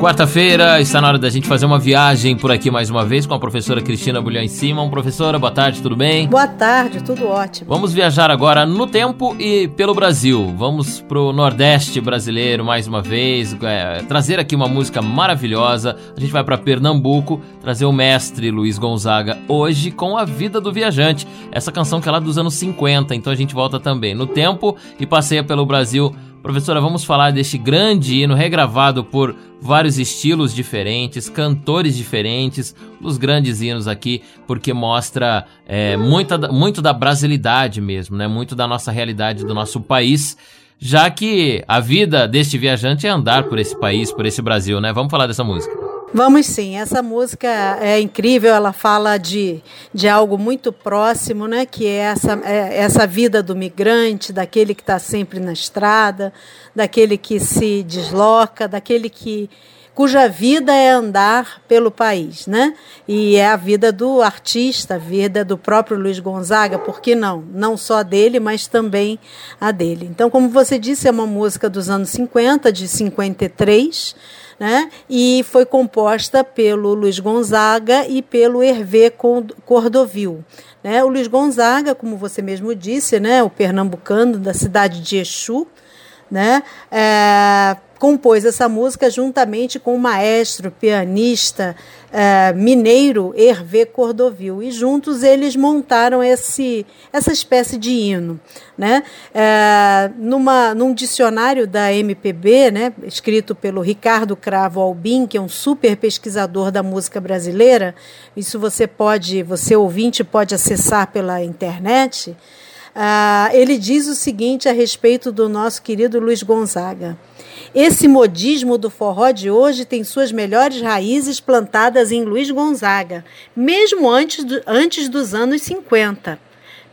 Quarta-feira está na hora da gente fazer uma viagem por aqui mais uma vez com a professora Cristina Bulhão em cima. Professora, boa tarde, tudo bem? Boa tarde, tudo ótimo. Vamos viajar agora no tempo e pelo Brasil. Vamos pro Nordeste brasileiro mais uma vez, é, trazer aqui uma música maravilhosa. A gente vai para Pernambuco trazer o mestre Luiz Gonzaga hoje com A Vida do Viajante. Essa canção que é lá dos anos 50, então a gente volta também no tempo e passeia pelo Brasil Professora, vamos falar deste grande hino regravado por vários estilos diferentes, cantores diferentes, dos grandes hinos aqui, porque mostra é, muita, muito da brasilidade mesmo, né? Muito da nossa realidade do nosso país, já que a vida deste viajante é andar por esse país, por esse Brasil, né? Vamos falar dessa música. Vamos sim, essa música é incrível, ela fala de, de algo muito próximo, né? que é essa, é essa vida do migrante, daquele que está sempre na estrada, daquele que se desloca, daquele que cuja vida é andar pelo país, né? E é a vida do artista, a vida do próprio Luiz Gonzaga, por que não? Não só dele, mas também a dele. Então, como você disse, é uma música dos anos 50, de 53, né? E foi composta pelo Luiz Gonzaga e pelo Hervé Cordovil. Né? O Luiz Gonzaga, como você mesmo disse, né? o pernambucano da cidade de Exu, né? É, compôs essa música juntamente com o maestro, pianista é, mineiro Hervé Cordovil. E juntos eles montaram esse, essa espécie de hino. Né? É, numa, num dicionário da MPB, né, escrito pelo Ricardo Cravo Albim, que é um super pesquisador da música brasileira, isso você pode, você ouvinte pode acessar pela internet. Uh, ele diz o seguinte a respeito do nosso querido Luiz Gonzaga. Esse modismo do forró de hoje tem suas melhores raízes plantadas em Luiz Gonzaga, mesmo antes, do, antes dos anos 50.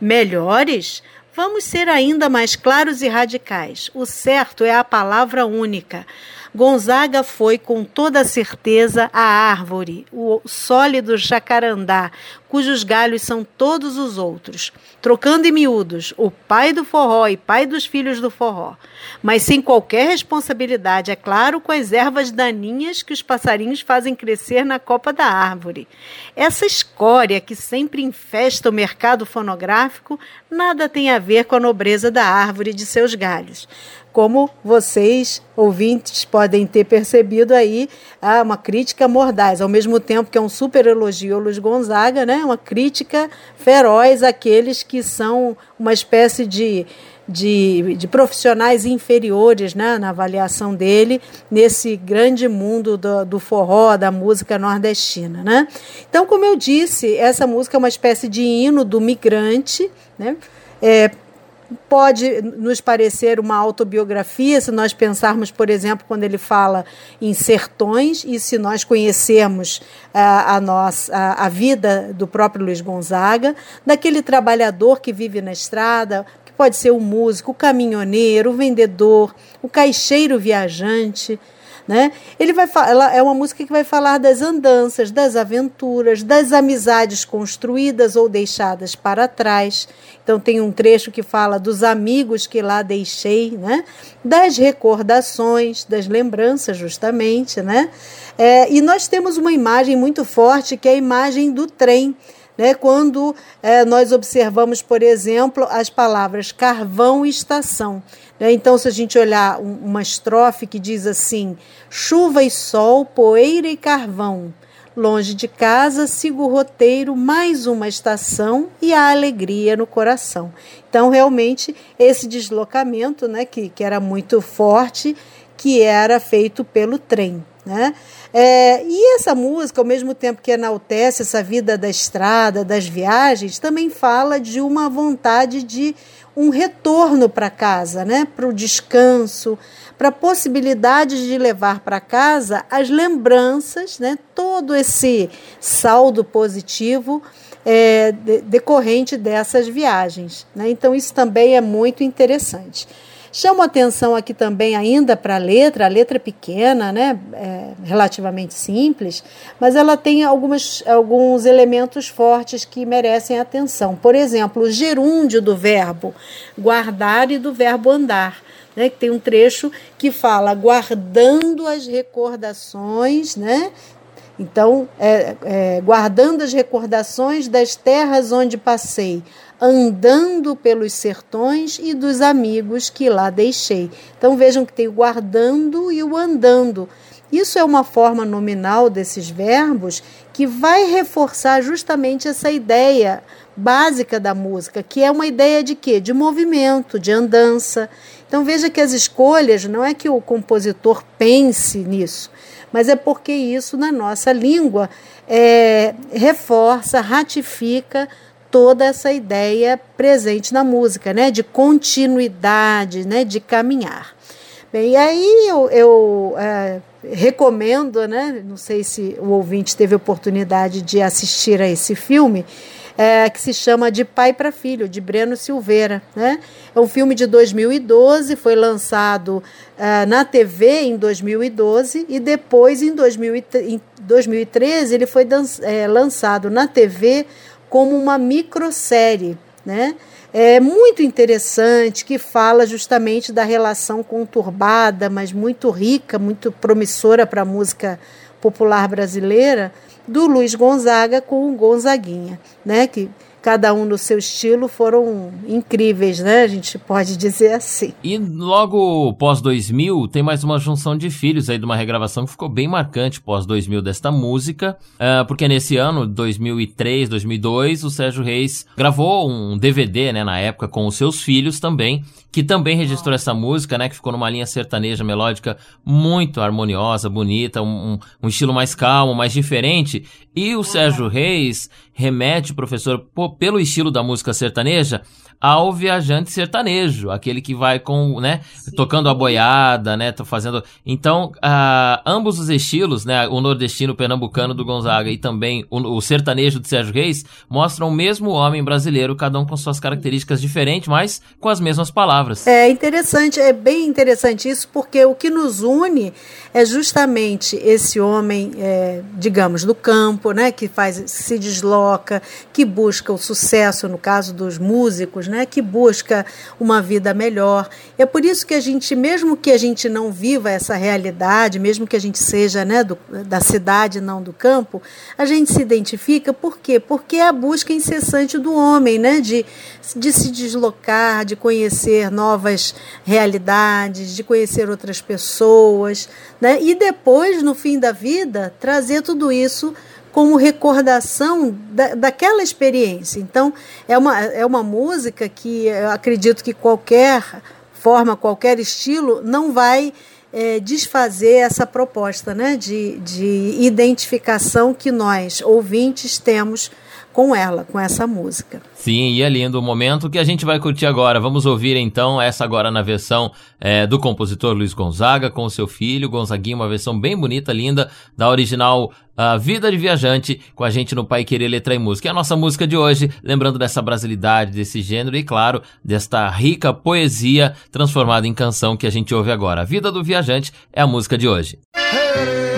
Melhores? Vamos ser ainda mais claros e radicais. O certo é a palavra única. Gonzaga foi com toda certeza a árvore, o sólido jacarandá, cujos galhos são todos os outros, trocando em miúdos, o pai do forró e pai dos filhos do forró, mas sem qualquer responsabilidade, é claro, com as ervas daninhas que os passarinhos fazem crescer na copa da árvore. Essa escória que sempre infesta o mercado fonográfico nada tem a ver com a nobreza da árvore e de seus galhos como vocês, ouvintes, podem ter percebido aí, uma crítica mordaz, ao mesmo tempo que é um super elogio ao Luiz Gonzaga, né? Uma crítica feroz àqueles que são uma espécie de, de, de profissionais inferiores né? na avaliação dele, nesse grande mundo do, do forró, da música nordestina. Né? Então, como eu disse, essa música é uma espécie de hino do migrante, né? É, pode nos parecer uma autobiografia se nós pensarmos, por exemplo, quando ele fala em sertões e se nós conhecermos a, a, nossa, a vida do próprio Luiz Gonzaga, daquele trabalhador que vive na estrada, que pode ser o músico, o caminhoneiro, o vendedor, o caixeiro viajante. Né? Ele vai ela é uma música que vai falar das andanças, das aventuras, das amizades construídas ou deixadas para trás. Então tem um trecho que fala dos amigos que lá deixei, né? Das recordações, das lembranças justamente, né? É, e nós temos uma imagem muito forte que é a imagem do trem. Né, quando é, nós observamos, por exemplo, as palavras carvão e estação. Né? Então, se a gente olhar uma estrofe que diz assim: chuva e sol, poeira e carvão. Longe de casa, sigo o roteiro, mais uma estação e a alegria no coração. Então, realmente, esse deslocamento, né, que, que era muito forte, que era feito pelo trem. Né? É, e essa música, ao mesmo tempo que enaltece essa vida da estrada, das viagens, também fala de uma vontade de um retorno para casa, né? para o descanso, para a possibilidade de levar para casa as lembranças, né? todo esse saldo positivo é, de, decorrente dessas viagens. Né? Então, isso também é muito interessante. Chamo atenção aqui também ainda para a letra, a letra é pequena, né? É relativamente simples, mas ela tem algumas, alguns elementos fortes que merecem atenção. Por exemplo, o gerúndio do verbo guardar e do verbo andar. Né, que tem um trecho que fala guardando as recordações, né, então, é, é, guardando as recordações das terras onde passei, andando pelos sertões e dos amigos que lá deixei. Então vejam que tem o guardando e o andando. Isso é uma forma nominal desses verbos que vai reforçar justamente essa ideia básica da música, que é uma ideia de quê? De movimento, de andança. Então veja que as escolhas não é que o compositor pense nisso, mas é porque isso na nossa língua é, reforça, ratifica toda essa ideia presente na música, né, de continuidade, né, de caminhar. Bem, e aí eu, eu é, recomendo, né, não sei se o ouvinte teve oportunidade de assistir a esse filme, é, que se chama De Pai para Filho, de Breno Silveira. Né? É um filme de 2012, foi lançado é, na TV em 2012 e depois, em, 2013, ele foi é, lançado na TV como uma microsérie. Né? é muito interessante, que fala justamente da relação conturbada, mas muito rica, muito promissora para a música popular brasileira, do Luiz Gonzaga com o Gonzaguinha, né? Que cada um no seu estilo foram incríveis, né? A gente pode dizer assim. E logo pós 2000 tem mais uma junção de filhos aí de uma regravação que ficou bem marcante pós 2000 desta música, uh, porque nesse ano, 2003, 2002, o Sérgio Reis gravou um DVD, né, na época com os seus filhos também, que também registrou essa música, né, que ficou numa linha sertaneja melódica muito harmoniosa, bonita, um, um estilo mais calmo, mais diferente. E o Sérgio Reis remete, professor, pelo estilo da música sertaneja, ao viajante sertanejo, aquele que vai com, né, Sim. tocando a boiada, né, fazendo. Então, uh, ambos os estilos, né, o nordestino pernambucano do Gonzaga e também o, o, sertanejo de Sérgio Reis, mostram o mesmo homem brasileiro, cada um com suas características diferentes, mas com as mesmas palavras. É interessante, é bem interessante isso, porque o que nos une é justamente esse homem, é, digamos, do campo, né, que faz, se desloca, que busca o sucesso, no caso dos músicos, né, que busca uma vida melhor. É por isso que a gente, mesmo que a gente não viva essa realidade, mesmo que a gente seja né, do, da cidade, não do campo, a gente se identifica. Por quê? Porque é a busca incessante do homem, né, de, de se deslocar, de conhecer novas realidades, de conhecer outras pessoas, né, e depois, no fim da vida, trazer tudo isso como recordação da, daquela experiência. Então, é uma, é uma música que eu acredito que qualquer forma, qualquer estilo, não vai é, desfazer essa proposta né, de, de identificação que nós, ouvintes, temos com ela, com essa música. Sim, e é lindo o momento que a gente vai curtir agora. Vamos ouvir então essa agora na versão é, do compositor Luiz Gonzaga com o seu filho Gonzaguinha, uma versão bem bonita, linda, da original uh, Vida de Viajante, com a gente no Pai Querer Letra e Música. É a nossa música de hoje, lembrando dessa brasilidade, desse gênero e, claro, desta rica poesia transformada em canção que a gente ouve agora. A Vida do Viajante é a música de hoje. Hey!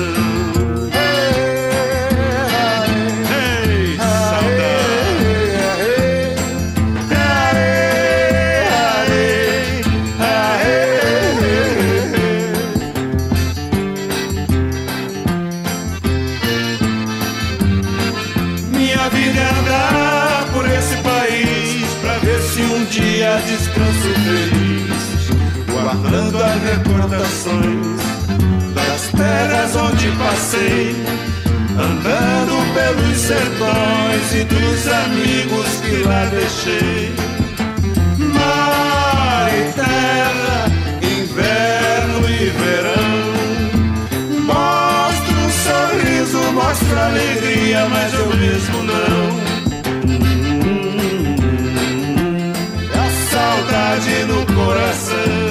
descanso feliz, guardando as recordações das terras onde passei, andando pelos sertões e dos amigos que lá deixei. Mar e terra, inverno e verão, mostra um sorriso, mostra alegria, mas eu mesmo não coração.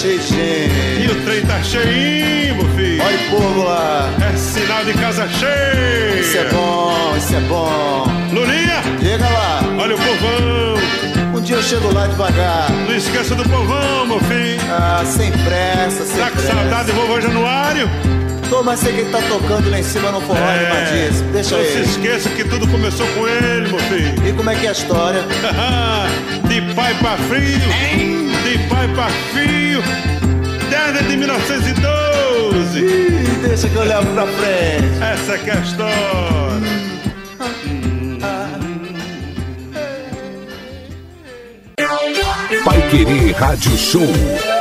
Cheio de gente. E o trem tá cheio, meu filho. Olha o povo lá. É sinal de casa cheia. Isso é bom, isso é bom. Lulinha. Chega lá. Olha o povão. Um dia eu chego lá devagar. Não esqueça do povão, meu filho. Ah, sem pressa, sem tá pressa. Tá com saudade do vovô Januário? Tô, mas sei que ele tá tocando lá em cima no forró é, animadíssimo. Deixa não ele. Não se esqueça que tudo começou com ele, meu filho. E como é que é a história? de pai pra filho. De pai pra filho. Desde de 1912. Ih, deixa que eu levo pra frente. Essa que é a história. Pai Querer Rádio Show